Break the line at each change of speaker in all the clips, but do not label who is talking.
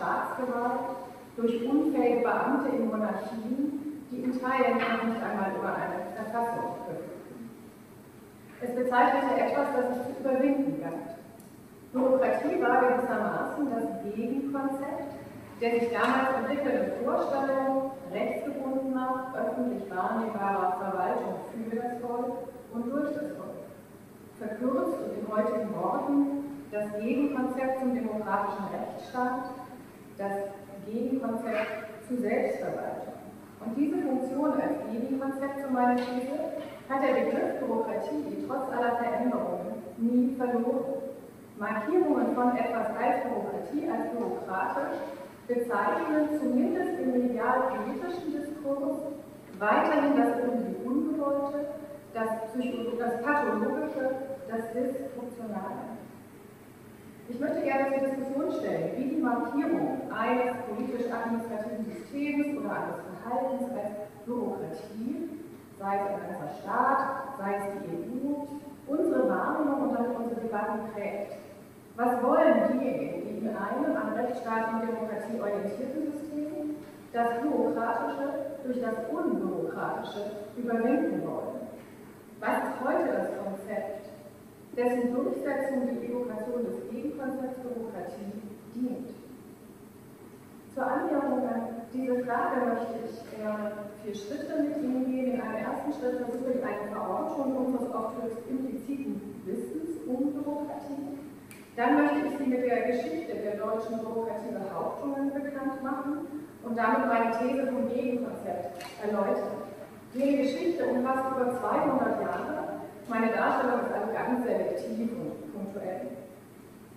Staatsgewalt durch unfähige Beamte in Monarchien, die in Teilen noch nicht einmal über eine Verfassung verfügten. Es bezeichnete etwas, das sich zu überwinden galt. Bürokratie war gewissermaßen das Gegenkonzept der sich damals entwickelnden Vorstellung rechtsgebundener, öffentlich wahrnehmbarer Verwaltung für das Volk und durch das Volk. Verkürzt und in heutigen Worten das Gegenkonzept zum demokratischen Rechtsstaat, das Gegenkonzept zur Selbstverwaltung. Und diese Funktion als Gegenkonzept zu meiner These hat der Begriff Bürokratie trotz aller Veränderungen nie verloren. Markierungen von etwas als Bürokratie, als bürokratisch, bezeichnen zumindest im medial-politischen Diskurs weiterhin das irgendwie Ungewollte, das, das Pathologische, das Dysfunktionale. Ich möchte gerne zur Diskussion stellen, wie die Markierung eines politisch-administrativen Systems oder eines Verhaltens als Bürokratie, sei es ein ganzer Staat, sei es die EU, unsere Wahrnehmung und damit unsere Debatten prägt. Was wollen diejenigen, die in einem an Rechtsstaat und Demokratie orientierten System das Bürokratische durch das Unbürokratische überwinden wollen? Was ist heute das Konzept dessen Durchsetzung die Evokation des Gegenkonzepts Bürokratie dient. Zur Annäherung an diese Frage möchte ich vier Schritte mit Ihnen gehen. In einem ersten Schritt versuche ich eine Verortung unseres oft höchst impliziten Wissens um Bürokratie. Dann möchte ich Sie mit der Geschichte der deutschen Bürokratiebehauptungen bekannt machen und damit meine These vom Gegenkonzept erläutern. Die Geschichte umfasst über 200 Jahre meine Darstellung ist also ganz selektiv und punktuell.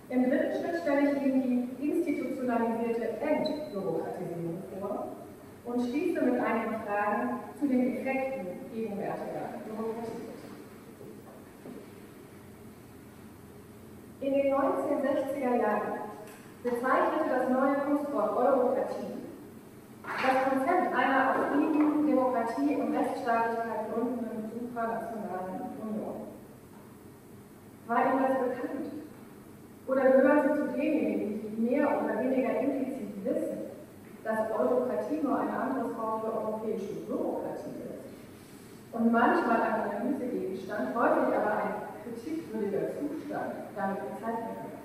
Im dritten Schritt stelle ich Ihnen die institutionalisierte Entbürokratisierung vor und schließe mit einigen Fragen zu den Effekten gegenwärtiger Bürokratie. In den 1960er Jahren bezeichnete das neue Kunstwort Eurokratie das Konzept einer auf Frieden, Demokratie und Rechtsstaatlichkeit gründenden supranationalen war Ihnen das bekannt? Oder gehören Sie zu denjenigen, die mehr oder weniger implizit wissen, dass Eurokratie nur eine andere Form für europäische Bürokratie ist? Und manchmal ein Analysegegenstand, häufig aber ein kritikwürdiger Zustand damit bezeichnet wird.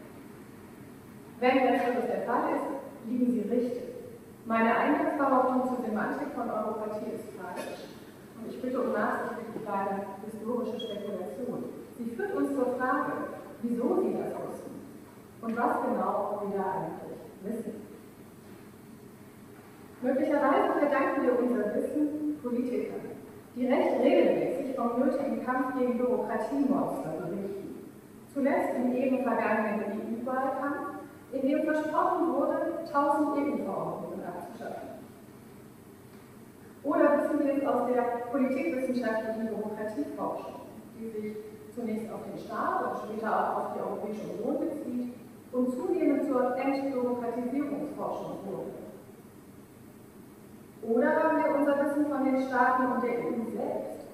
Wenn letzteres der Fall ist, liegen Sie richtig. Meine Eingangsbehauptung zur Semantik von Eurokratie ist falsch. Und ich bitte um nachsichtige kleine historische Spekulation. Sie führt uns zur Frage, wieso sie das wussten und was genau wir da eigentlich wissen. Möglicherweise verdanken wir unser Wissen Politikern, die recht regelmäßig vom nötigen Kampf gegen Bürokratiemonster berichten. Zuletzt im eben vergangenen EU-Wahlkampf, in dem versprochen wurde, 1000 EU-Verordnungen abzuschaffen. Oder wissen wir es aus der politikwissenschaftlichen Bürokratieforschung, die sich zunächst auf den Staat und später auch auf die Europäische Union bezieht und zunehmend zur Entbürokratisierungsforschung wurde. Oder haben wir unser Wissen von den Staaten und der EU selbst,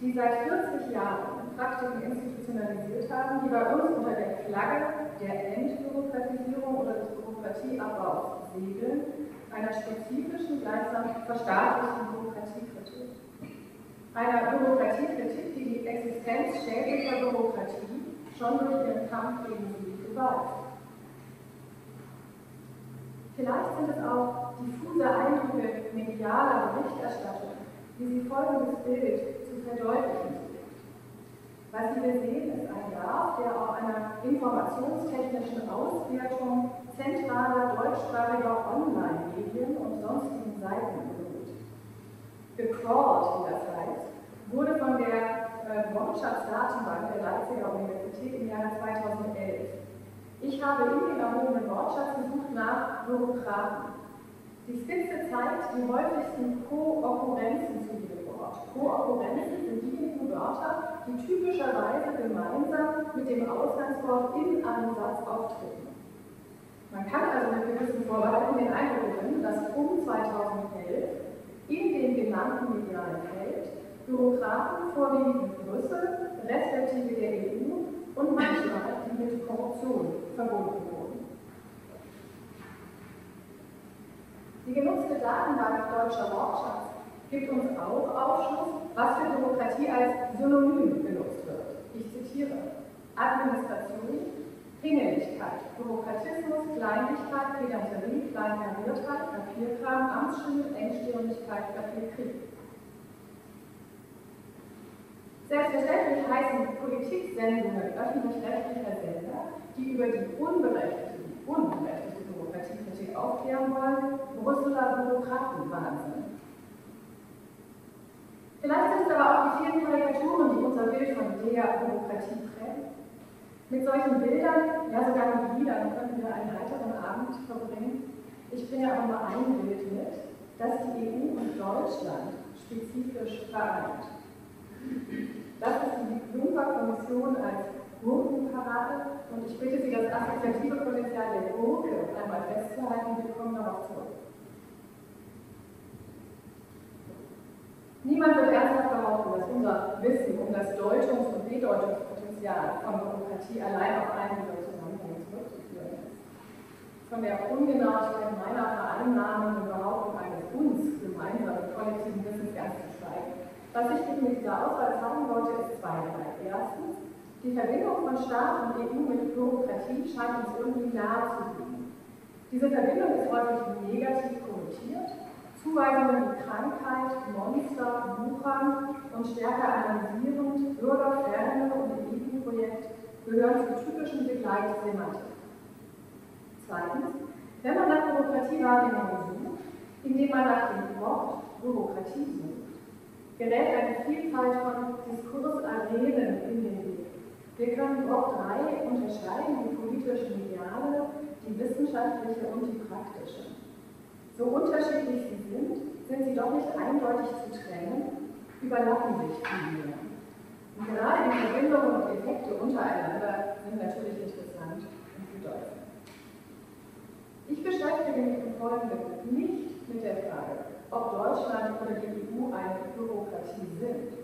die seit 40 Jahren Praktiken institutionalisiert haben, die bei uns unter der Flagge der Entbürokratisierung oder des Bürokratieabbaus segeln, einer spezifischen, gleichsam verstaatlichten Bürokratiekritik. Einer Bürokratiekritik, die die Existenz schädlicher Bürokratie schon durch ihren Kampf gegen sie beweist. Vielleicht sind es auch diffuse Eindrücke medialer Berichterstattung, wie sie folgendes Bild zu verdeutlichen sucht. Was Sie hier sehen, ist ein Graph, der auf einer informationstechnischen Auswertung zentraler deutschsprachiger Online-Medien und sonstigen Seiten beruht. Gecrawled, wie das heißt, wurde von der äh, Wortschatz-Datenbank der Leipziger Universität im Jahre 2011 ich habe in den erhobenen Wortschatz gesucht nach Bürokraten. Die Skizze zeigt die häufigsten Kookurrenzen zu diesem Wort. Kookurrenzen sind diejenigen Wörter, die typischerweise gemeinsam mit dem Ausgangswort in einem Satz auftreten. Man kann also mit gewissen Vorbehalten den Eindruck gewinnen, dass um 2011 in dem genannten medialen Feld Bürokraten vorwiegend in Brüssel, respektive der EU und manchmal die mit Korruption verbunden wurden. Die genutzte Datenbank Deutscher Wortschatz gibt uns auch Aufschluss, was für Bürokratie als Synonym benutzt wird. Ich zitiere: Administration, Ringeligkeit, Bürokratismus, Kleinlichkeit, Pedanterie, Kleinkariertheit, Papierkram, Amtsschimmel, Engstirnigkeit, Papierkrieg. Selbstverständlich heißen Politiksendungen öffentlich-rechtlicher Sender, die über die unberechtigte, unberechtigte Bürokratiekritik aufklären wollen, Brüsseler Bürokratenwahnsinn. Vielleicht sind es aber auch die vielen Karikaturen, die unser Bild von der Bürokratie prägen. Mit solchen Bildern, ja sogar mit Liedern, könnten wir einen heiteren Abend verbringen. Ich bringe aber nur ein Bild mit, das die EU und Deutschland spezifisch vereint. Das ist die Juncker-Kommission als Gurkenparade und ich bitte Sie, das assoziative Potenzial der Gurke einmal festzuhalten. Wir kommen darauf zurück. Niemand wird ernsthaft behaupten, dass unser Wissen um das Deutungs- und Bedeutungspotenzial von Bürokratie allein auf einen dieser Zusammenhänge zurückzuführen ist. Von der Ungenauigkeit meiner vereinnahmenden Behauptung eines uns gemeinsamen kollektiven Wissens ganz zu schweigen. Was ich mit dieser Auswahl zeigen wollte, ist zweierlei. Erstens, die Verbindung von Staat und EU mit Bürokratie scheint uns irgendwie nahe zu liegen. Diese Verbindung ist häufig negativ konnotiert. Zuweisungen wie Krankheit, Monster, Wuchern und stärker analysierend, Bürgerferne und Elitenprojekt gehören zur typischen Begleitsemantik. Zweitens, wenn man nach Bürokratiewahrnehmung sucht, indem man nach dem Wort Bürokratie sucht, gerät eine Vielfalt von Diskursarenen in den Weg. Wir können Block 3 unterscheiden, die politischen Ideale, die wissenschaftliche und die praktische. So unterschiedlich sie sind, sind sie doch nicht eindeutig zu trennen, überlappen sich vielmehr. Und gerade die Verbindungen und Effekte untereinander sind natürlich interessant und bedeutend. Ich beschäftige mich im Folgenden nicht mit der Frage, ob Deutschland oder die EU eine Bürokratie sind,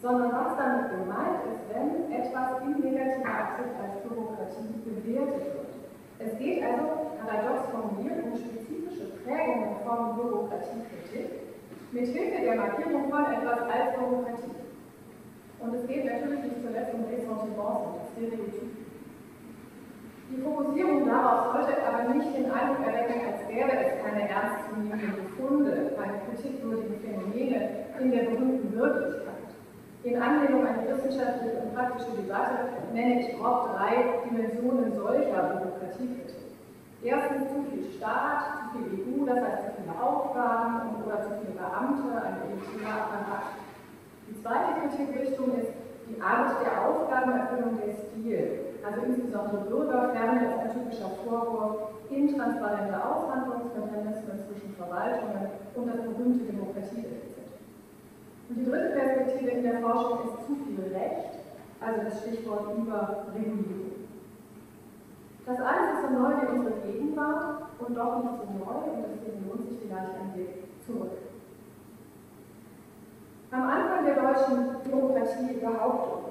sondern was damit gemeint ist, wenn etwas in negativer Absicht als Bürokratie bewertet wird. Es geht also, paradox formuliert, um spezifische Prägungen von Bürokratiekritik mit Hilfe der Markierung von etwas als Bürokratie. Und es geht natürlich nicht zuletzt um Ressentiments und Stereotypen. Die Fokussierung darauf sollte aber nicht den Eindruck erwecken, als gäbe es keine ernstzunehmenden Befunde, keine kritikwürdigen Phänomene in der berühmten Wirklichkeit. In Anlehnung an die wissenschaftliche und praktische Debatte nenne ich grob drei Dimensionen solcher Bürokratiekritik. Erstens zu viel Staat, zu viel EU, das heißt zu viele Aufgaben oder zu viele Beamte, ein elitärer Apparat. Die zweite Kritikrichtung ist die Art der Aufgabenerfüllung der Stil also insbesondere Bürgerferne ist ein typischer Vorwurf, intransparente Aushandlungsmechanismen zwischen Verwaltungen und das berühmte Demokratiedefizit. Und die dritte Perspektive in der Forschung ist zu viel Recht, also das Stichwort Überregulierung. Das alles ist so neu wie unsere Gegenwart und doch nicht so neu und deswegen lohnt sich vielleicht ein Weg zurück. Am Anfang der deutschen Demokratie Behauptung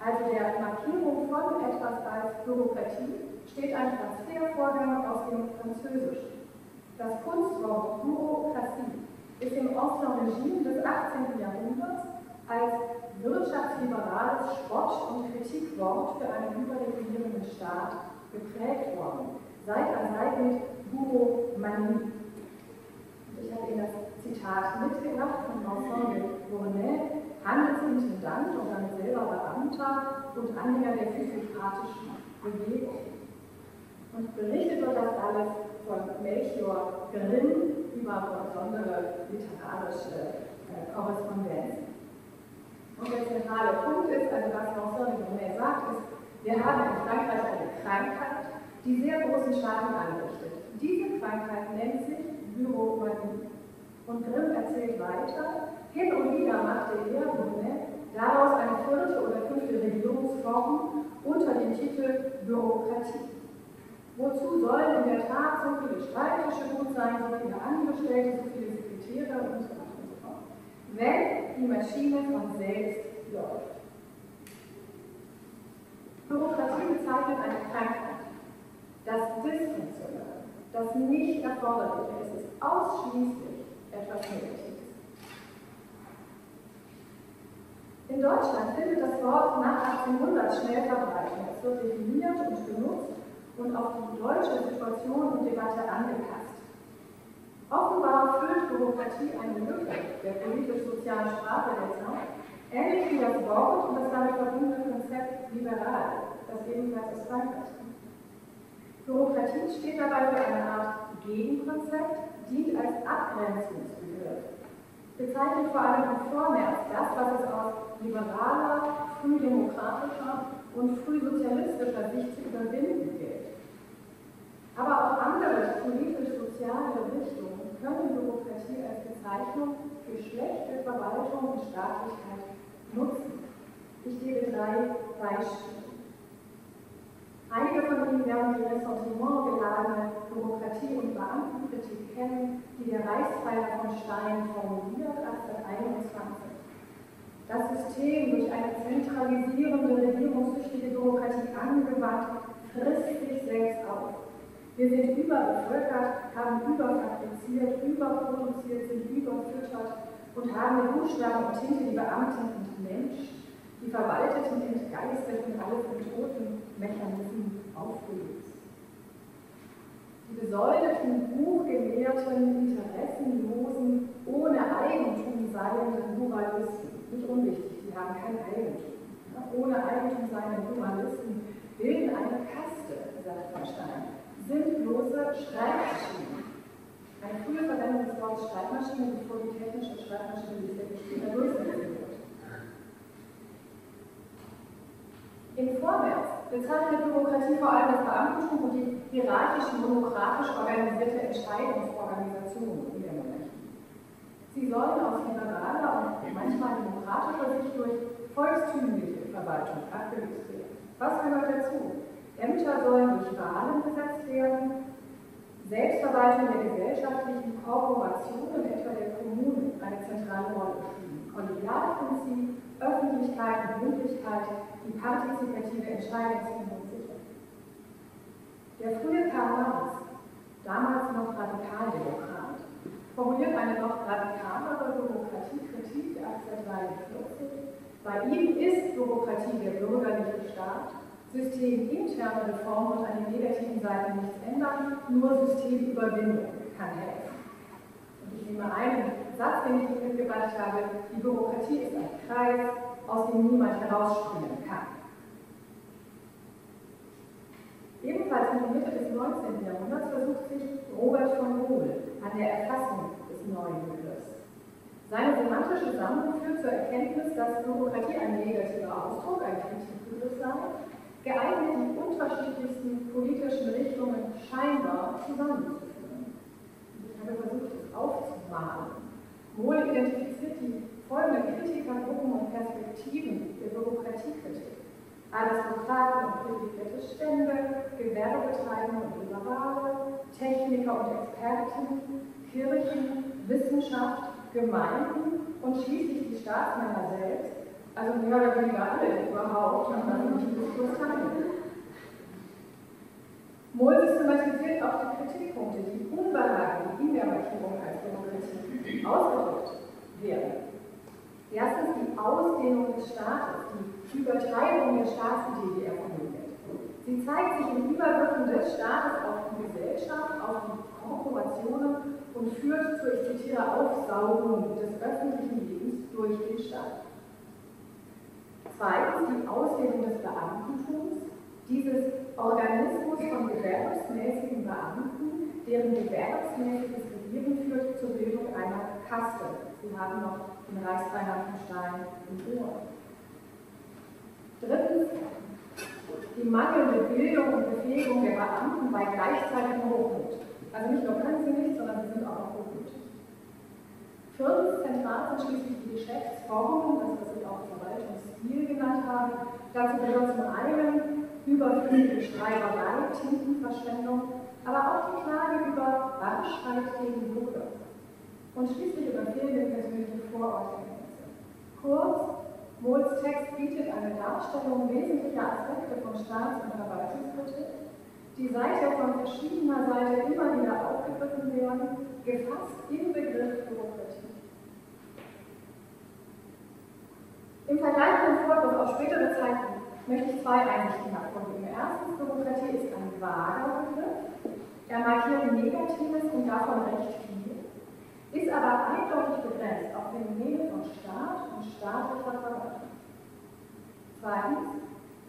also der Markierung von etwas als Bürokratie steht ein Transfervorgang aus dem Französischen. Das Kunstwort Bürokratie ist im Ancien Regime des 18. Jahrhunderts als wirtschaftsliberales Spott- und Kritikwort für einen überregulierenden Staat geprägt worden, Seite an Seite mit Bouromanie. Ich habe Ihnen das Zitat mitgebracht von Vincent de Handelsintendant und dann selber Beamter und Anhänger der physikratischen Bewegung. Und berichtet wird das alles von Melchior Grimm über besondere literarische äh, Korrespondenz. Und der zentrale Punkt ist, also was Vincent de sagt, ist, wir haben in Frankreich eine Krankheit, die sehr großen Schaden anrichtet. Diese Krankheit nennt sich Büromanie. Und Grimm erzählt weiter, hin und wieder machte Brunet, daraus eine vierte oder fünfte Regierungsform unter dem Titel Bürokratie. Wozu sollen in der Tat so viele Schreibtische gut sein, so viele Angestellte, so viele Sekretäre und so weiter und so fort, wenn die Maschine von selbst läuft. Bürokratie bezeichnet eine Krankheit, das Dysfunktionale, das nicht erforderliche, es ist ausschließlich etwas Negatives. In Deutschland findet das Wort nach 1800 schnell Verbreitung. Es wird definiert und genutzt und auf die deutsche Situation und Debatte angepasst. Offenbar füllt Bürokratie eine Lücke der politisch-sozialen Zeit, ähnlich wie das Wort und das damit verbundene Konzept liberal, das ebenfalls aus Frankreich kommt. Bürokratie steht dabei für eine Art Gegenkonzept, dient als Abgrenzungsbegriff, bezeichnet vor allem und vormals das, was es aus liberaler, frühdemokratischer und frühsozialistischer Sicht zu überwinden gilt. Aber auch andere politisch-soziale Richtungen können Bürokratie als Bezeichnung für schlechte Verwaltung und Staatlichkeit nutzen. Ich gebe drei Beispiele. Einige von Ihnen werden die Ressentiment geladene Bürokratie und Beamtenkritik kennen, die der Reichspfeiler von Stein formuliert 1821. Das System durch eine zentralisierende, regierungssüchtige Bürokratie angewandt, frisst sich selbst auf. Wir sind überbevölkert, haben überfabriziert, überproduziert, sind überfüttert und haben mit Buchstaben und Tinte die Beamten entmenscht die Verwalteten entgeistert und alle von toten Mechanismen aufgelöst. Die besäulten, buchgelehrten, interessenlosen, ohne Eigentum seienden Pluralisten, nicht unwichtig, die haben kein Eigentum. Ohne Eigentum seiende Pluralisten bilden eine Kaste, sagt von Stein, sind bloße Schreibmaschinen. Eine frühe Verwendung des Wortes Schreibmaschine, bevor die technische Schreibmaschine sich wirklich später durchsetzen wird. Im Vorwärts bezeichnet Bürokratie vor allem das Beamtentum und die hierarchisch demokratisch organisierte Entscheidungsorganisation Monarchie. Sie sollen aus liberaler und manchmal demokratischer Sicht durch volkstümliche Verwaltung abgelöst werden. Was gehört dazu? Ämter sollen durch Wahlen besetzt werden, Selbstverwaltung der gesellschaftlichen Korporationen, etwa der Kommunen, eine zentrale Rolle spielen. Kollegialprinzip, Öffentlichkeit und Mündlichkeit die partizipative Entscheidungsfindung sichern. Der frühe Karl Marx, damals noch Radikaldemokrat, formuliert eine noch radikalere Bürokratiekritik 1843. Bei ihm ist Bürokratie der bürgerliche Staat. Systeminterne Reform wird an den negativen Seiten nichts ändern, nur Systemüberwindung kann helfen. Ich nehme einen Satz, den ich mitgebracht habe, die Bürokratie ist ein Kreis, aus dem niemand herausspringen kann. Ebenfalls in der Mitte des 19. Jahrhunderts versucht sich Robert von Rohl an der Erfassung des neuen Begriffs. Seine semantische Sammlung führt zur Erkenntnis, dass Bürokratie ein negativer Ausdruck, ein Kritikbegriff sei, geeignet, die unterschiedlichsten politischen Richtungen scheinbar zusammenzuführen. Ich habe versucht, es aufzumalen. Wohl identifiziert die folgenden Kritikergruppen und Perspektiven der Bürokratiekritik. Aristokraten und privilegierte Stände, Gewerbetreibende und Liberale, Techniker und Experten, Kirchen, Wissenschaft, Gemeinden und schließlich die Staatsmänner selbst, also mehr oder weniger alle überhaupt, an diesem Diskurs teilnehmen. Sind auch die Kritikpunkte, die Unbehagen, in der Markierung als Demokratie ausgedrückt werden. Erstens die Ausdehnung des Staates, die Übertreibung der Staatsidee, die er formuliert. Sie zeigt sich im Übergriffen des Staates auf die Gesellschaft, auf die Korporationen und führt zur, ich zitiere, Aufsaugung des öffentlichen Lebens durch den Staat. Zweitens die Ausdehnung des Beamtentums, dieses Organismus von gewerbsmäßigen Beamten, deren gewerbsmäßiges Regieren führt zur Bildung einer Kaste. Sie haben noch den Reichsbeinamen Stein im Ohr. Drittens die mangelnde Bildung und Befähigung der Beamten bei gleichzeitigem Hochmut. Also nicht nur können sie nicht, sondern sie sind auch noch hochmütig. Viertens, zentral sind schließlich die Geschäftsformen, das was Sie auch Verwaltungsstil genannt haben. Dazu gehört zum einen überflüssige Schreiberei, Tintenverschwendung, aber auch die Klage über Bandstreit gegen Bürger und schließlich über fehlende persönliche Vorortkenntnisse. Kurz, Mohls Text bietet eine Darstellung wesentlicher Aspekte von Staats- und Verwaltungskritik, die seither von verschiedener Seite immer wieder aufgegriffen werden, gefasst im Begriff Bürokratie. Im vergleichenden Vorgriff auf spätere Zeiten möchte ich zwei Einsichten hervorheben. Erstens, Bürokratie ist ein vager Begriff. Er markiert Negatives und davon recht viel, ist aber eindeutig begrenzt auf Phänomene von Staat und staatlicher Verwaltung. Zweitens,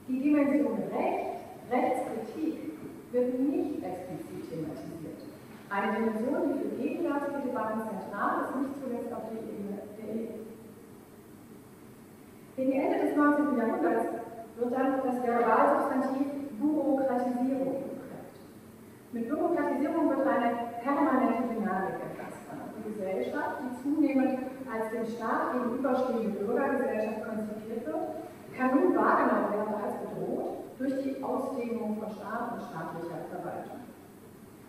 die Dimension Recht, Rechtskritik wird nicht explizit thematisiert. Eine Dimension, die für gegenwärtige Debatten zentral ist, nicht zuletzt auf der Ebene der Ehe. Gegen Ende des 19. Jahrhunderts wird dann das Verbalsubstantiv Bürokratisierung geprägt. Mit Bürokratisierung wird eine permanente Dynamik erfasst. Die Gesellschaft, die zunehmend als dem Staat gegenüberstehende Bürgergesellschaft konzipiert wird, kann nun wahrgenommen werden als bedroht durch die Ausdehnung von Staat und staatlicher Verwaltung.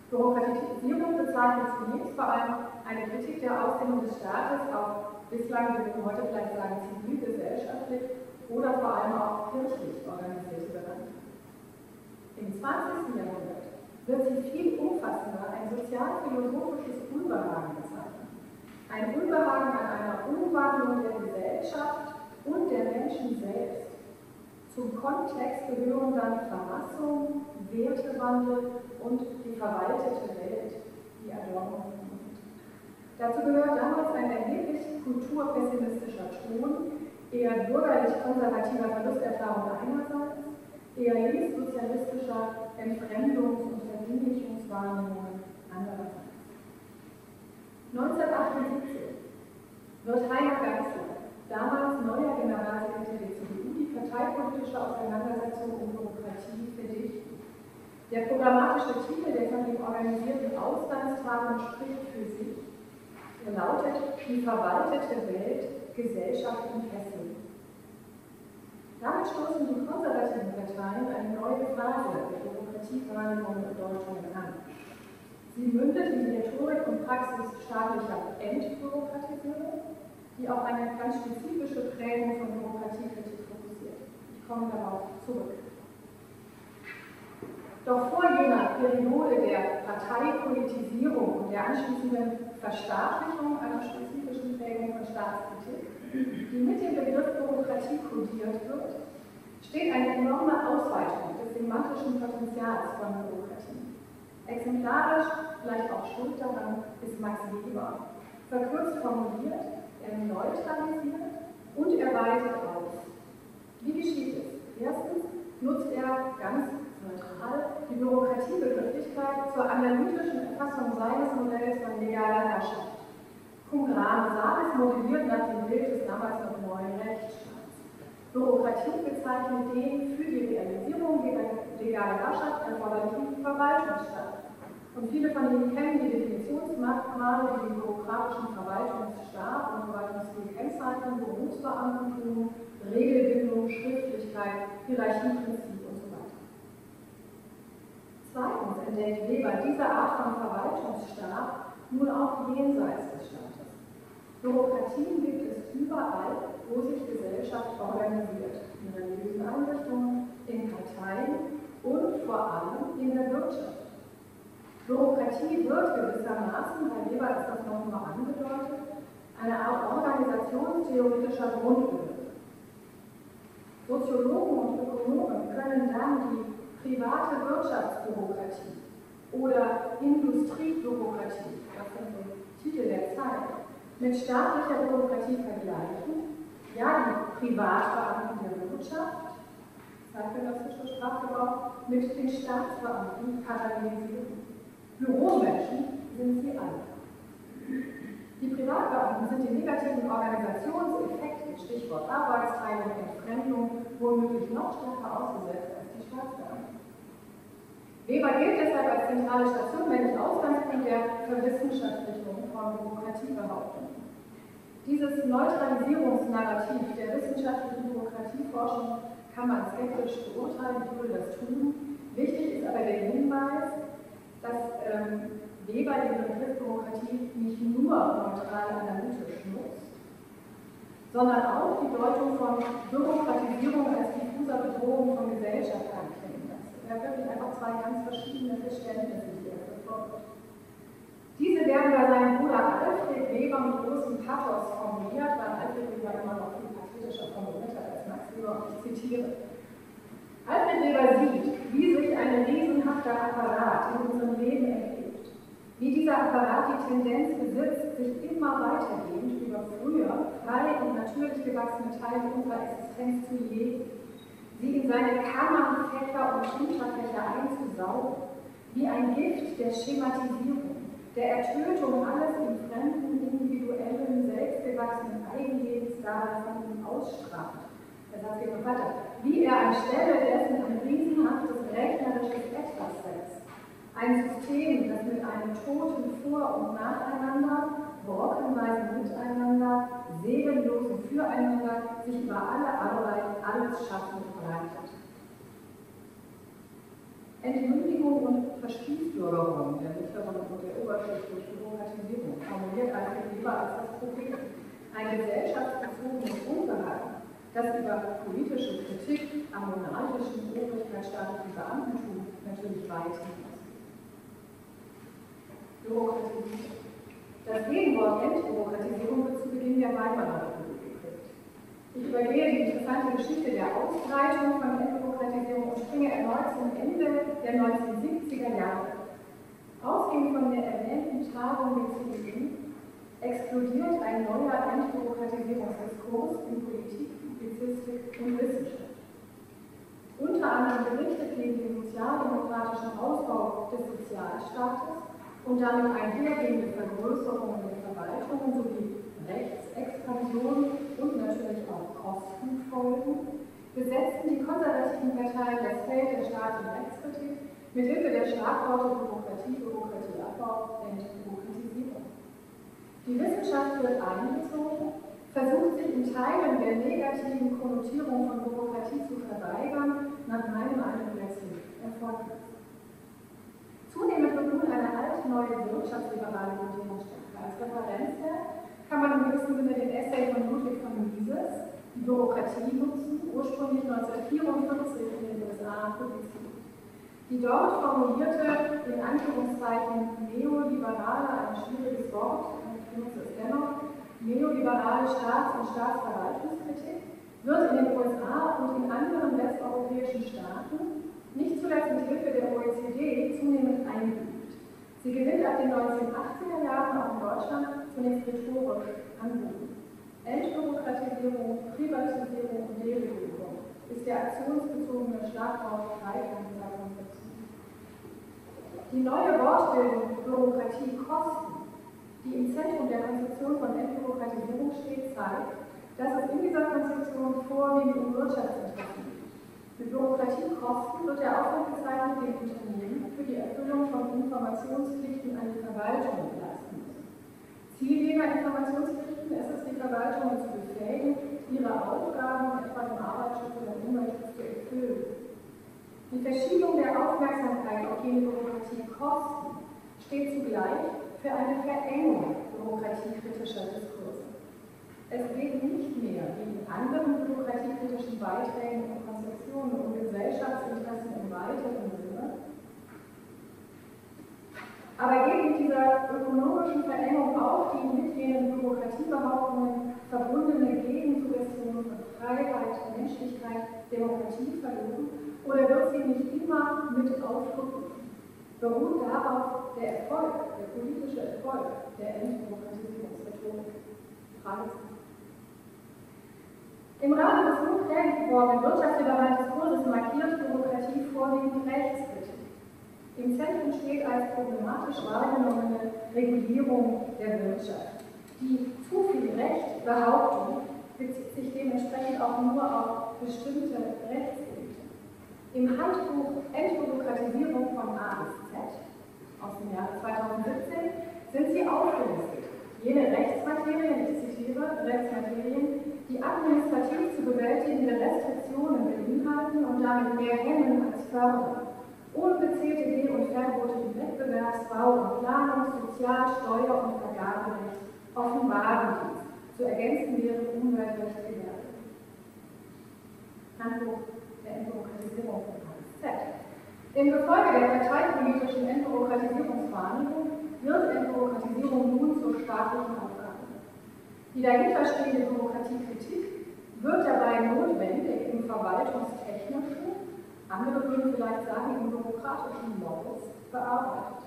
Bürokratisierung bezeichnet zunächst vor allem eine Kritik der Ausdehnung des Staates auf bislang, wir würden heute vielleicht sagen, zivilgesellschaftlich oder vor allem auch kirchlich organisierte Bereiche. Im 20. Jahrhundert wird sie viel umfassender ein sozial-philosophisches Unbehagen bezeichnen. Ein Unbehagen an einer Umwandlung der Gesellschaft und der Menschen selbst. Zum Kontext gehören dann Vermassung, Wertewandel und die verwaltete Welt, die Adorno Dazu gehört damals ein erheblich kulturpessimistischer Ton, eher bürgerlich-konservativer Verlusterfahrung einerseits, eher linkssozialistischer Entfremdungs- und Verdienlichungswahrnehmungen andererseits. 1978 wird Heiner Geißler, damals neuer Generalsekretär der CDU, die parteipolitische Auseinandersetzung um Bürokratie verdichten. Der programmatische Titel der von ihm organisierten Auslandstagung spricht für sich er lautet Die verwaltete Welt, Gesellschaft und Fesseln. Damit stoßen die konservativen Parteien eine neue Phase der Demokratiewahrnehmung und Deutungen an. Sie mündet in die Rhetorik und Praxis staatlicher Entbürokratisierung, die auf eine ganz spezifische Prägung von Demokratiekritik fokussiert. Ich komme darauf zurück. Doch vor jener Periode der Parteipolitisierung und der anschließenden Verstaatlichung einer spezifischen Prägung von Staatskritik, die mit dem Begriff Bürokratie kodiert wird, steht eine enorme Ausweitung des semantischen Potenzials von Bürokratie. Exemplarisch, vielleicht auch schuld daran, ist Max Weber. Verkürzt formuliert, er neutralisiert und er weitet aus. Wie geschieht es? Erstens nutzt er ganz neutral die Bürokratiebegrifflichkeit zur analytischen Erfassung seines Modells von legaler Herrschaft. Cum grave salis modelliert nach dem Bild des damals noch neuen Rechtsstaats. Bürokratie bezeichnet den für die Realisierung legaler Herrschaft erforderlichen Verwaltungsstaat. Und viele von Ihnen kennen die Definitionsmerkmale, die den bürokratischen Verwaltungsstaat und Verwaltungsstil kennzeichnen, Berufsbeamtentum, Regelbindung, Schriftlichkeit, Hierarchieprinzip Entdeckt Weber diese Art von Verwaltungsstaat nun auch jenseits des Staates. Bürokratien gibt es überall, wo sich Gesellschaft organisiert, in religiösen Einrichtungen, in Parteien und vor allem in der Wirtschaft. Bürokratie wird gewissermaßen, bei Weber ist das noch nur angedeutet, eine Art organisationstheoretischer Grundbegriff. Soziologen und Ökonomen können dann die private Wirtschaftsbürokratie oder Industriebürokratie, das sind so Titel der Zeit, mit staatlicher Bürokratie vergleichen. Ja, die Privatbeamten der Wirtschaft, zeitgenössischer Sprachgebrauch, mit den Staatsbeamten parallelisieren. Büromenschen sind sie alle. Die Privatbeamten sind die negativen Organisationseffekte, Stichwort Arbeitsteilung, Entfremdung, womöglich noch stärker ausgesetzt als die Staatsbeamten. Weber gilt deshalb als zentrale Station, wenn nicht Ausgangspunkt der Verwissenschaftlichung von Bürokratiebehauptungen. Dieses Neutralisierungsnarrativ der wissenschaftlichen Bürokratieforschung kann man skeptisch beurteilen, ich würde das tun. Wichtig ist aber der Hinweis, dass ähm, Weber den Begriff Demokratie nicht nur neutral analytisch nutzt, sondern auch die Deutung von Bürokratisierung als diffuser Bedrohung von Gesellschaft anklingen lässt. Er hat wirklich einfach zwei ganz verschiedene Verständnisse, die er verfolgt. Diese werden bei seinem Bruder Alfred Weber mit großem Pathos formuliert, weil Alfred Weber immer noch viel pathetischer formuliert hat als Max Weber, ich zitiere. Alfred Weber sieht, wie sich ein riesenhafter Apparat in unserem Leben entwickelt wie dieser Apparat die Tendenz besitzt, sich immer weitergehend über früher frei und natürlich gewachsene Teile unserer Existenz zu legen, sie in seine Kammern, Fächer und Unterfächer einzusaugen, wie ein Gift der Schematisierung, der Ertötung alles im fremden, individuellen, selbstgewachsenen Eigenlebens von ihm ausstrahlt. Er sagt hier noch weiter, wie er anstelle dessen ein riesenhaftes rechnerisches Etwas setzt ein System, das mit einem toten Vor- und Nacheinander, brockenweise Miteinander, seelenlosen Füreinander sich über alle Arbeit, alles Schaffen breitet. Entmündigung und Verspießbürgerung der mittleren und der Oberschicht durch Bürokratisierung formuliert Alfred Weber als das Problem. Ein gesellschaftsbezogenes Unbehagen, das über politische Kritik am monarchischen obrigkeitsstaatlichen Beamtentum natürlich weit hinaus Bürokratie. Das Gegenwort Entbürokratisierung wird zu Beginn der Weimarer Republik geprägt. Ich übergehe die interessante Geschichte der Ausbreitung von Entbürokratisierung und springe erneut zum Ende der 1970er Jahre. Ausgehend von der erwähnten Tagung der CDU explodiert ein neuer Entbürokratisierungsdiskurs in Politik, Publizistik und Wissenschaft. Unter anderem berichtet gegen den sozialdemokratischen Ausbau des Sozialstaates und damit einhergehende Vergrößerungen der Verwaltungen sowie Rechtsexpansion und natürlich auch Kostenfolgen besetzten die konservativen Parteien das Feld der Staat- und Rechtskritik mit Hilfe der Schlagworte Bürokratie, Bürokratieabbau, Entbürokratisierung. Die Wissenschaft wird einbezogen, versucht sich in Teilen der negativen Konnotierung von Bürokratie zu verweigern, nach meinem Eindruck letztlich erfolgreich. Zunehmend wird nun eine altneue wirtschaftsliberale Grundierung stärker. Als Referenz kann man im gewissen Sinne den Essay von Ludwig von Mises, die Bürokratie nutzen, ursprünglich 1944 in den USA publiziert. Die dort formulierte, in Anführungszeichen, neoliberale, ein schwieriges Wort, ich benutze es dennoch, neoliberale Staats- und Staatsverwaltungskritik wird in den USA und in anderen westeuropäischen Staaten nicht zuletzt mit Hilfe der OECD zunehmend eingeübt. Sie gewinnt ab den 1980er Jahren auch in Deutschland zunächst rhetorisch an Boden. Entbürokratisierung, Privatisierung und Deregulierung ist der aktionsbezogene Schlagwort Dreiklang dieser Konzeption. Die neue Wortbildung Bürokratie Kosten, die im Zentrum der Konzeption von Entbürokratisierung steht, zeigt, dass es in dieser Konzeption vorwiegend um Wirtschaftsinteressen mit Bürokratiekosten wird der Aufwand bezeichnet, den Unternehmen für die Erfüllung von Informationspflichten an die Verwaltung leisten müssen. Ziel jener Informationspflichten ist es, die Verwaltung zu befähigen, ihre Aufgaben, etwa im Arbeitsschutz oder Umweltschutz, zu erfüllen. Die Verschiebung der Aufmerksamkeit auf jene Bürokratiekosten steht zugleich für eine Verengung bürokratiekritischer Diskurse. Es geht nicht mehr, wie in anderen bürokratiekritischen Beiträgen und Konzeptionen um Gesellschaftsinteressen im weiteren Sinne, Aber geht mit dieser ökonomischen Verengung auch die mit jenen Bürokratiebehauptungen verbundene Gegensuggestion von Freiheit, Menschlichkeit, Demokratie verloren? Oder wird sie nicht immer mit aufgerufen? Beruht darauf der Erfolg, der politische Erfolg der Entbürokratisierungsmethodik? Fragezeichen. Im Rahmen des hochprägend gewordenen wirtschaftsliberalen Diskurses markiert Bürokratie vorwiegend Rechtskritik. Im Zentrum steht als problematisch wahrgenommene Regulierung der Wirtschaft. Die zu viel Recht Behauptung bezieht sich dementsprechend auch nur auf bestimmte Rechtsgebiete. Im Handbuch Entbürokratisierung von A bis Z aus dem Jahre 2017 sind sie aufgelistet. Jene Rechtsmaterien, ich zitiere, Rechtsmaterien, die administrativ zu bewältigende Restriktionen beinhalten und damit mehr hemmen als fördern Unbezählte Geh- und Verbote im Wettbewerbs-, Bau- und Planungs-, Sozial-, Steuer- und Vergaberecht, Offenbarendienst. Zu ergänzen wäre Umweltrecht Gewerbe. Handbuch der Entbürokratisierung AZ. Im Gefolge der parteipolitischen Entbürokratisierungswahrnehmung wird Entbürokratisierung nun zur staatlichen Aufgabe. Die dahinterstehende Bürokratiekritik wird dabei notwendig im verwaltungstechnischen andere würden vielleicht sagen, im bürokratischen Modus bearbeitet.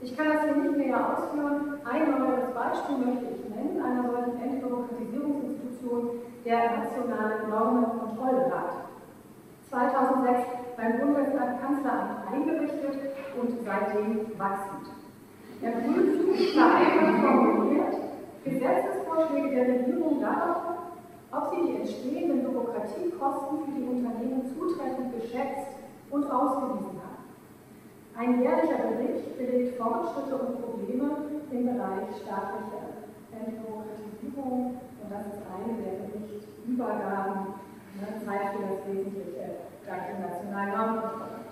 Ich kann das hier nicht näher ausführen. Ein neues Beispiel möchte ich nennen, einer solchen Entbürokratisierungsinstitution, der Nationale Normenkontrollrat. 2006 beim Bundeskanzleramt eingerichtet und seitdem wachsend. Er prüft, vereinbart formuliert, Gesetzesvorschläge der Regierung darauf ob sie die entstehenden Bürokratiekosten für die Unternehmen zutreffend geschätzt und ausgewiesen haben. Ein jährlicher Bericht belegt Fortschritte und Probleme im Bereich staatlicher Entbürokratisierung und das ist eine der Berichtübergaben, ne, Zeit für das Wesentliche, dank dem nationalen Normkontrolle.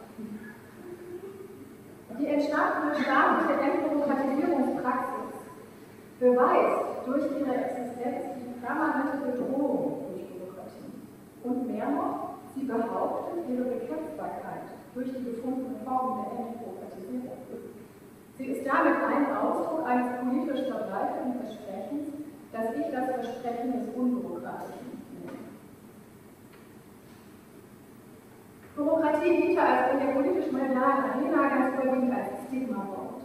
Die entstandene staatliche Entbürokratisierungspraxis beweist durch ihre Existenz permanente Bedrohung durch Bürokratie. Und mehr noch, sie behauptet ihre Bekämpfbarkeit durch die gefundene Form der Entbürokratisierung. Sie ist damit ein Ausdruck eines politisch verbreiteten Versprechens, das ich das Versprechen des Unbürokratischen nenne. Bürokratie dient als in der politisch-medialen Arena ganz überwiegend als Stigma-Wort.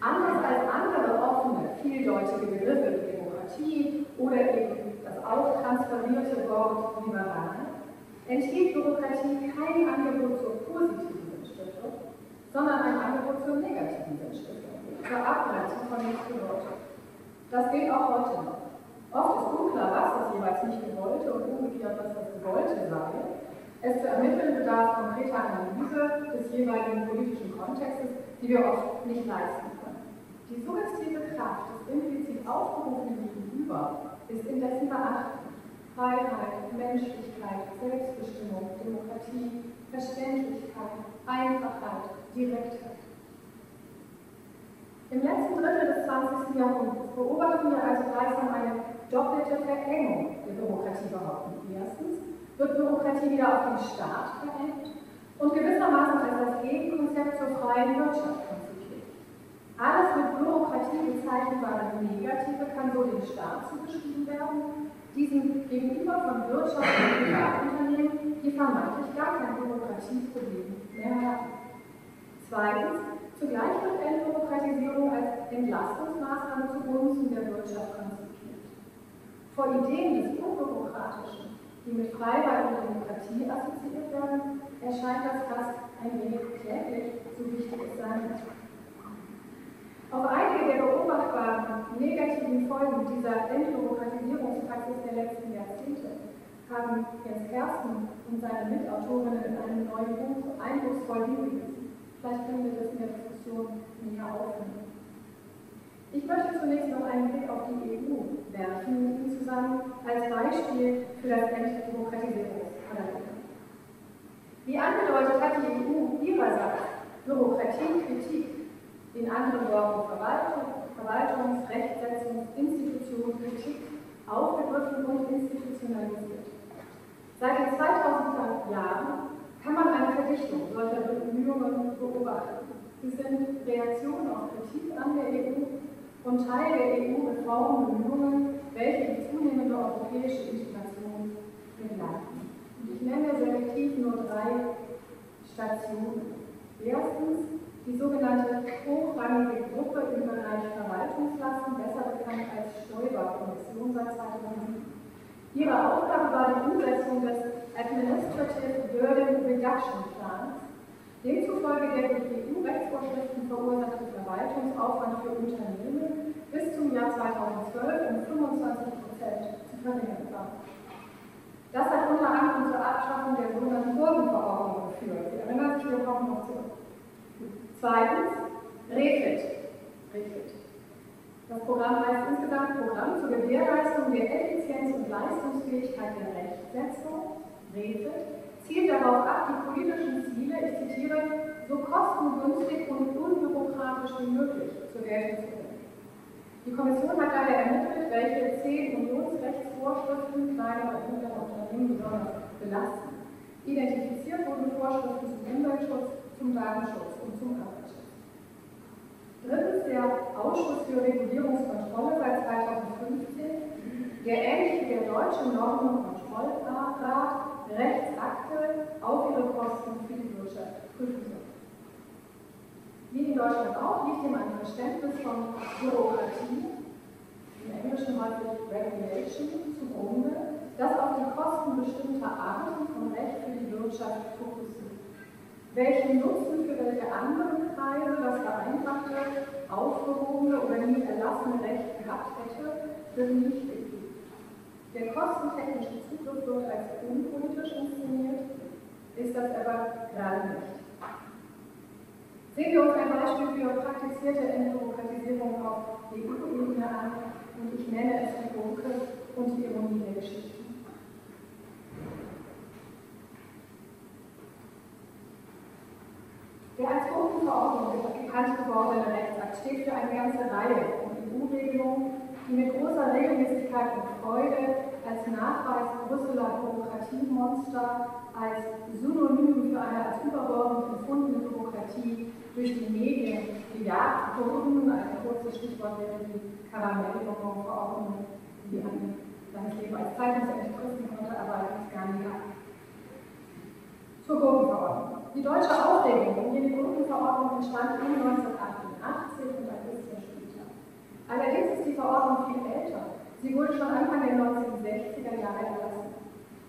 Anders als andere offene, vieldeutige Begriffe wie Demokratie oder eben das auch transferierte Wort liberal, enthielt Bürokratie kein Angebot zur positiven Sinnstiftung, sondern ein Angebot zur negativen Sinnstiftung, zur Abgrenzung von nicht gewollt. Das gilt auch heute noch. Oft ist unklar, was das jeweils nicht gewollte und umgekehrt, was das gewollte sei. Es zu ermitteln bedarf konkreter Analyse des jeweiligen politischen Kontextes, die wir oft nicht leisten die suggestive Kraft des implizit aufgerufenen Gegenüber ist indessen beachtet. Freiheit, Menschlichkeit, Selbstbestimmung, Demokratie, Verständlichkeit, Einfachheit, Direktheit. Im letzten Drittel des 20. Jahrhunderts beobachten wir also gleichsam eine doppelte Verengung der Bürokratiebehauptung. Erstens wird Bürokratie wieder auf den Staat verengt und gewissermaßen als das Gegenkonzept zur freien Wirtschaft alles mit Bürokratie bezeichnbare Negative kann so dem Staat zugeschrieben werden, diesem gegenüber von Wirtschaft und Privatunternehmen, die vermeintlich gar kein Bürokratieproblem mehr haben. Zweitens, zugleich wird Entbürokratisierung als Entlastungsmaßnahme zugunsten der Wirtschaft konzipiert. Vor Ideen des Unbürokratischen, die mit Freiheit und Demokratie assoziiert werden, erscheint das fast ein wenig kläglich, so wichtig es sein muss. Auf einige der beobachtbaren negativen Folgen dieser Entbürokratisierungspraxis der letzten Jahrzehnte haben Jens Kersten und seine Mitautorinnen in einem neuen Buch eindrucksvoll hingewiesen. Vielleicht können wir das in der Diskussion näher aufnehmen. Ich möchte zunächst noch einen Blick auf die EU werfen mit Ihnen zusammen als Beispiel für das Entbürokratisierungsparadigma. Wie angedeutet hat die EU ihrerseits In anderen Worten Verwaltung, Verwaltungs-, Rechtsetzungs-, Institution, Kritik aufgegriffen und institutionalisiert. Seit den 2000er Jahren kann man eine Verdichtung solcher Bemühungen beobachten. Sie sind Reaktionen auf Kritik an der EU und Teil der EU-Reformbemühungen, welche die zunehmende europäische Integration begleiten. Und ich nenne selektiv nur drei Stationen. Erstens die sogenannte hochrangige Gruppe im Bereich Verwaltungslasten, besser bekannt als Stoiber-Kommission seit 2007. Ihre Aufgabe war die Umsetzung des Administrative Burden Reduction Plans, demzufolge der durch EU-Rechtsvorschriften verursachte Verwaltungsaufwand für Unternehmen bis zum Jahr 2012 um 25 Prozent zu verringern war. Das hat unter anderem zur Abschaffung der sogenannten Burgenverordnung geführt. Sie erinnern sich, wir kommen noch zurück. Zweitens, REFIT. REFIT. Das Programm heißt insgesamt Programm zur Gewährleistung der Effizienz und Leistungsfähigkeit der Rechtsetzung, REFIT, zielt darauf ab, die politischen Ziele, ich zitiere, so kostengünstig und unbürokratisch wie möglich zur Geltung zu bringen. Die Kommission hat daher ermittelt, welche zehn Unionsrechtsvorschriften kleiner und mittlerer Unternehmen besonders belasten. Identifiziert wurden Vorschriften zum Umweltschutz, zum Datenschutz und zum Arbeitsschutz. Drittens der Ausschuss für Regulierungskontrolle seit 2015, der ähnlich wie der deutsche Normen- und Kontrollrat Rechtsakte auf ihre Kosten für die Wirtschaft prüfen soll. Wie in Deutschland auch liegt ihm ein Verständnis von Bürokratie, im Englischen häufig Regulation, zugrunde, das auf die Kosten bestimmter Arten von Recht für die Wirtschaft fokussiert. Welchen Nutzen für welche anderen Kreise das vereinfachte, aufgehobene oder nie erlassene Recht gehabt hätte, wird nicht gegeben. Der kostentechnische Zugriff wird als unpolitisch inszeniert, ist das aber gerade nicht. Sehen wir uns ein Beispiel für praktizierte Entbürokratisierung auf EU-Ebene an und ich nenne es die Gurke und die Ironie der Geschichte. Der als Gruppenverordnung bekannt gewordene Rechtsakt steht für eine ganze Reihe von EU-Regelungen, die mit großer Regelmäßigkeit und Freude als Nachweis Brüsseler Bürokratiemonster, als Synonym für eine als überbordend empfundene Bürokratie durch die Medien gejagt wurden. Ein kurzes Stichwort wäre die Karamellbonbon-Verordnung, die ein langes Leben als Zeitungsende fristen konnte, aber gar nie gab. Zur Gurkenverordnung. Die deutsche Aufregung um jene Gruppenverordnung entstand in 1988 und ein bisschen später. Allerdings ist die Verordnung viel älter. Sie wurde schon Anfang der 1960er Jahre erlassen.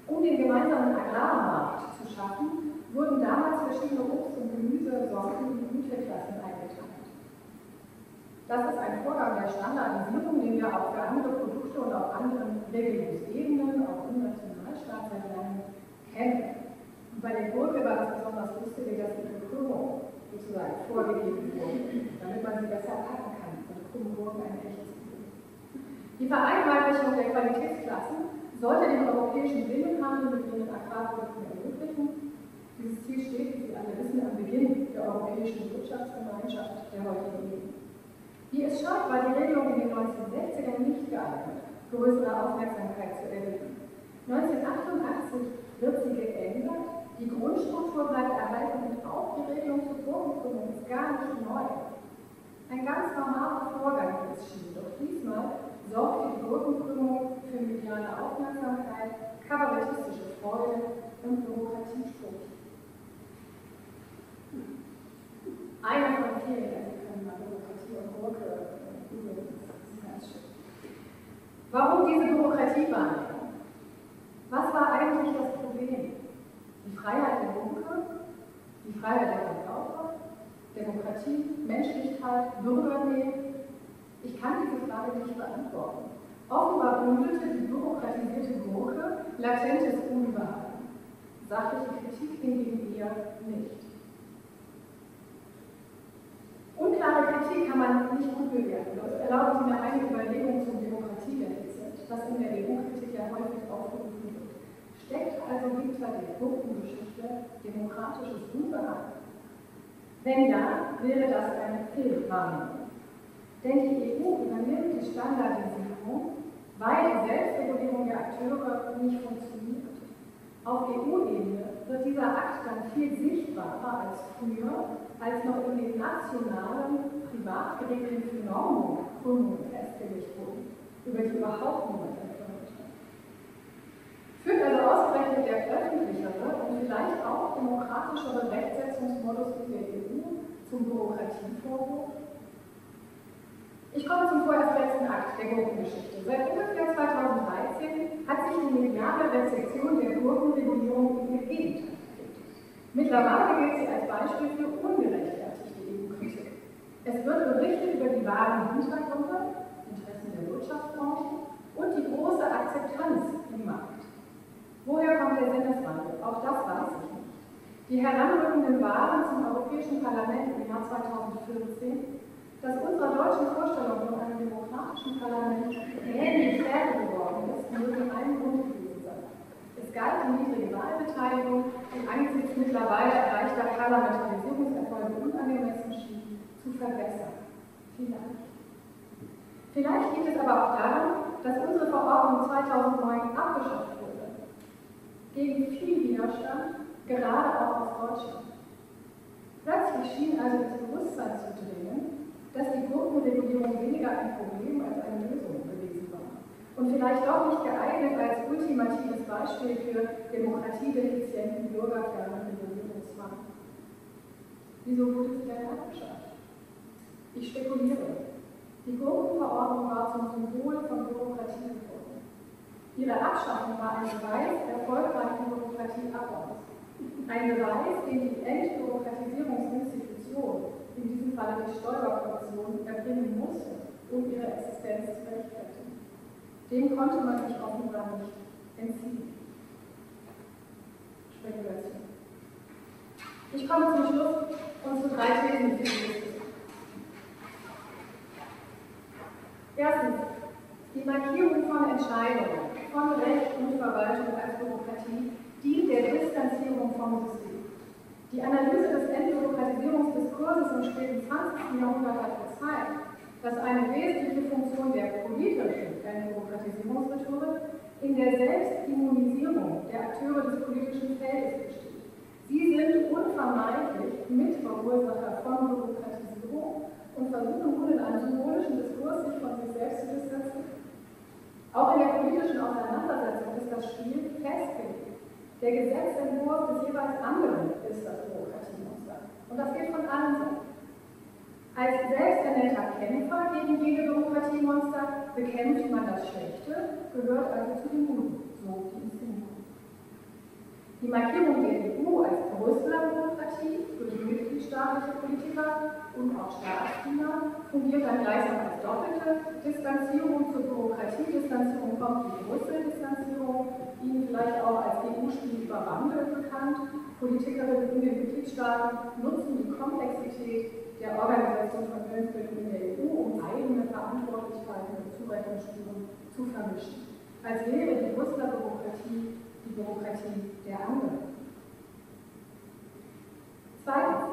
Um den gemeinsamen Agrarmarkt zu schaffen, wurden damals verschiedene Obst- und Gemüsesorten in Güteklassen eingeteilt. Das ist ein Vorgang der Standardisierung, den wir auch für andere Produkte und auf anderen Regelungsebenen, auch im Nationalstaat kennen. Und bei der Gurke war das besonders lustig, dass die Krümmung sozusagen vorgegeben wurde, damit man sie besser packen kann. Also krumme Gurken ein echtes Problem. Die Vereinheitlichung der Qualitätsklassen sollte den europäischen Binnenhandel mit den Agrarprodukten ermöglichen. Dieses Ziel steht, wie Sie alle wissen, am Beginn der europäischen Wirtschaftsgemeinschaft der heutigen EU. Wie es scheint, war die Regelung in den 1960ern nicht geeignet, größere Aufmerksamkeit zu erregen. 1988 wird sie geändert die Grundstruktur bleibt erhalten und auch die Regelung zur Vorbegründung ist gar nicht neu. Ein ganz normaler Vorgang, es schien. Doch diesmal sorgte die Gurkenkrümmung für mediale Aufmerksamkeit, kabarettistische Freude und Bürokratiespruch. Einer von vielen, also können mal Bürokratie und Gurke googeln, das ist ganz schön. Warum diese Bürokratiewahrnehmung? Was war eigentlich das Problem? Freiheit der Bunker, die Freiheit der Verbraucher, Demokratie, Menschlichkeit, Bürgernähe? Ich kann diese Frage nicht beantworten. Offenbar bündelte die bürokratisierte Gurke latentes Unbehagen. Sachliche Kritik hingegen eher nicht. Unklare Kritik kann man nicht gut bewerten. Das erlaubt mir eine Überlegung zum Demokratiedefizit, das in der EU-Kritik ja häufig aufgerufen wird. Steckt also hinter der Gruppengeschichte demokratisches Unbehagen? Wenn ja, wäre das eine Fehlwahrnehmung. Denn die EU übernimmt die Standardisierung, weil die Selbstregulierung der Akteure nicht funktioniert. Auf EU-Ebene wird dieser Akt dann viel sichtbarer als früher, als noch in den nationalen, privat geregelten Normgründungen festgelegt wurden, über die überhaupt niemand. Führt also ausgerechnet der öffentlichere und vielleicht auch demokratischere Rechtsetzungsmodus in der EU zum Bürokratievorwurf? Ich komme zum vorerst letzten Akt der Gurkengeschichte. Seit ungefähr 2013 hat sich die mediale Rezeption der Gurkenregulierung in ihr Gegenteil Mittlerweile gilt sie als Beispiel für ungerechtfertigte EU-Kritik. Es wird berichtet über die wahren Hintergründe, Interessen der Wirtschaftsbranche und die große Akzeptanz im Markt. Woher kommt der Sinneswandel? Auch das weiß ich nicht. Die heranrückenden Wahlen zum Europäischen Parlament im Jahr 2014, dass unserer deutschen Vorstellung von einem demokratischen Parlament ähnlich fertig geworden ist, möge ein Grund gewesen sein. Es galt die niedrige Wahlbeteiligung, die angesichts mittlerweile erreichter Parlamentarisierungserfolge unangemessen schien, zu verbessern. Vielleicht. Vielleicht liegt es aber auch daran, dass unsere Verordnung 2009 abgeschafft wurde. Gegen viel Widerstand, gerade auch aus Deutschland. Plötzlich schien also das Bewusstsein zu dringen, dass die Gruppenregulierung weniger ein Problem als eine Lösung gewesen war und vielleicht doch nicht geeignet als ultimatives Beispiel für demokratiedefizienten bürgerfernen Regulierungszwang. Wieso wurde sie denn abgeschafft? Ich spekuliere. Die Gurkenverordnung war zum Symbol von Bürokratie. Ihre Abschaffung war ein Beweis erfolgreichen Bürokratieabbaus. Ein Beweis, den die Entbürokratisierungsinstitution, in diesem Falle die Steuerkommission, erbringen musste, um ihre Existenz zu rechtfertigen. Dem konnte man sich offenbar nicht entziehen. Spekulation. Ich komme zum Schluss und zu drei Thesen die Erstens, die Markierung von Entscheidungen, von Recht und Verwaltung als Bürokratie dient der Distanzierung vom System. Die Analyse des Entbürokratisierungsdiskurses im späten 20. Jahrhundert hat gezeigt, dass eine wesentliche Funktion der politischen Demokratisierungsmethode in der Selbstimmunisierung der Akteure des politischen Feldes besteht. Sie sind unvermeidlich Mitverursacher von Bürokratisierung und versuchen nun in einem symbolischen Diskurs sich von sich selbst zu distanzieren. Auch in der politischen Auseinandersetzung ist das Spiel festgelegt. Der Gesetzentwurf des jeweils anderen ist das Bürokratiemonster. Und das geht von allen Seiten. Als selbsternannter Kämpfer gegen jede Bürokratiemonster bekämpft man das Schlechte, gehört also zu den Guten. Die Markierung der EU als Brüsseler Bürokratie durch mitgliedstaatliche Politiker und auch Staatsdiener fungiert dann gleichsam als doppelte Distanzierung zur Bürokratie. Distanzierung kommt die Brüssel-Distanzierung, Ihnen vielleicht auch als EU-Spiel über Wandel bekannt. Politikerinnen in den Mitgliedstaaten nutzen die Komplexität der Organisation von Willensbildung in der EU, um eigene Verantwortlichkeiten und Zurechnungsspuren zu vermischen. Als wäre die Brüsseler Bürokratie die Bürokratie der anderen. Zweitens,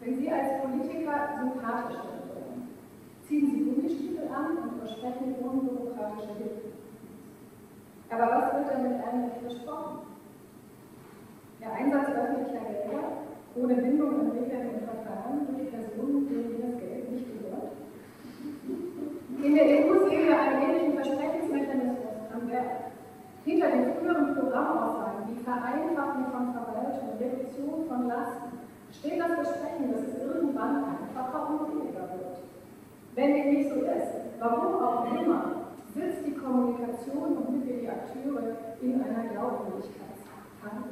wenn Sie als Politiker sympathisch wollen, ziehen Sie Gummistiefel an und versprechen unbürokratische Hilfe. Aber was wird damit eigentlich versprochen? Der Einsatz öffentlicher Gelder ohne Bindung an Regeln und Verfahren durch Personen, denen das Geld nicht gehört. In der EU sehen wir einen ähnlichen Versprechensmechanismus am Werk. Hinter den früheren Programmaussagen wie Vereinfachung von Verwaltung, Reduktion von Lasten, steht das Versprechen, dass es irgendwann einfacher und billiger wird. Wenn dem nicht so ist, warum auch immer, sitzt die Kommunikation und mit die Akteure in einer Glaubwürdigkeitsfalle.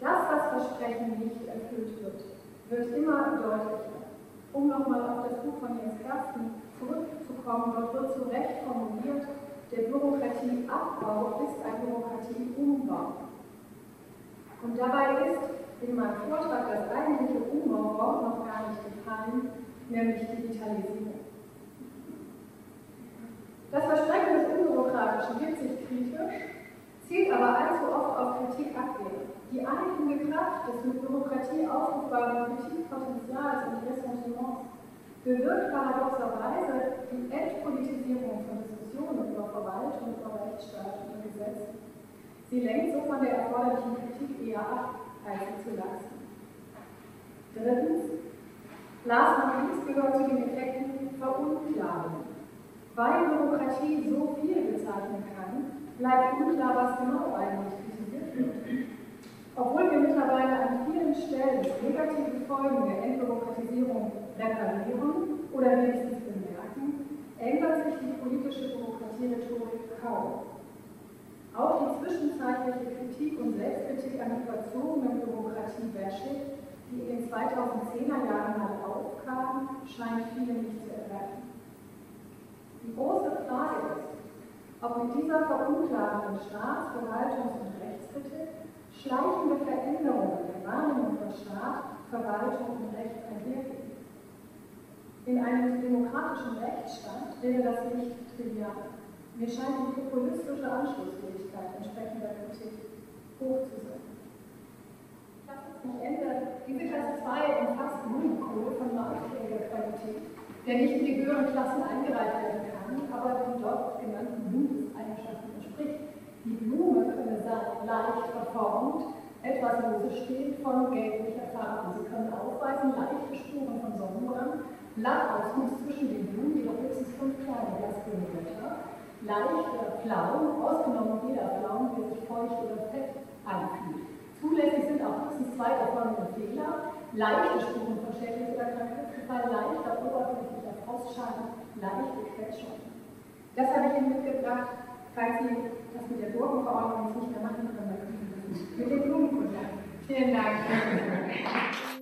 Das, was Versprechen nicht erfüllt wird, wird immer deutlicher. Um nochmal auf das Buch von Jens Kersten zurückzukommen, dort wird zu Recht formuliert, der Bürokratieabbau ist ein Bürokratieumbau. Und dabei ist in meinem Vortrag das eigentliche Umbauwort noch gar nicht gefallen, nämlich Digitalisierung. Das Versprechen des Unbürokratischen gibt sich kritisch, zielt aber allzu oft auf Kritik abwehren. Die einigende Kraft des mit Bürokratie aufrufbaren Kritikpotenzials und Ressentiments bewirkt paradoxerweise die Entpolitisierung von Diskussionen über Verwaltung, über Rechtsstaat und Gesetze. Sie lenkt so von der erforderlichen Kritik eher ab, als sie zu leisten. Drittens, not least gehört zu den Effekten Verunklaren. Weil Bürokratie so viel bezeichnen kann, bleibt unklar, was genau eigentlich kritisiert wird. Obwohl wir mittlerweile an vielen Stellen negative Folgen der Entbürokratisierung reparieren oder wenigstens bemerken, ändert sich die politische Bürokratierhetorik kaum. Auch die zwischenzeitliche Kritik und Selbstkritik an überzogenen Bürokratie-Bashing, die in den 2010er Jahren mal aufkam, scheint viele nicht zu ergreifen. Die große Frage ist, ob mit dieser verunklarenden Staats-, Verwaltungs- und Rechtskritik schleichende Veränderungen der Wahrnehmung von Staat, Verwaltung und Recht einhergehen. In einem demokratischen Rechtsstaat wäre das nicht trivial. Mir scheint die populistische Anschlussfähigkeit entsprechender Kritik hoch zu sein. Ich Ende. Diese Klasse 2 umfasst Blumenkohl von maßfähiger Qualität der nicht in die höheren Klassen eingereicht werden kann, aber den dort genannten Blumenseigenschaften entspricht. Die Blume könne leicht verformt, etwas lose steht von gelblicher Farbe. Sie können aufweisen leichte Spuren von Sonnenbrand, Blattauswuchs zwischen den Blumen, jedoch höchstens fünf kleine blassgrüne Blätter, leicht oder Pflaumen, ausgenommen jeder Pflaumen, der sich feucht oder fett einfühlt. Zulässig sind auch höchstens zwei erfolgende Fehler, leichte Spuren von Schädlings- oder Krankheitsbefall, leichter oberflächlicher Frostschaden, leichte Quetschungen. Das habe ich Ihnen mitgebracht, falls Sie das mit der Gurkenverordnung nicht mehr machen können, dann können Sie mit den Blumenkunden. Vielen Dank.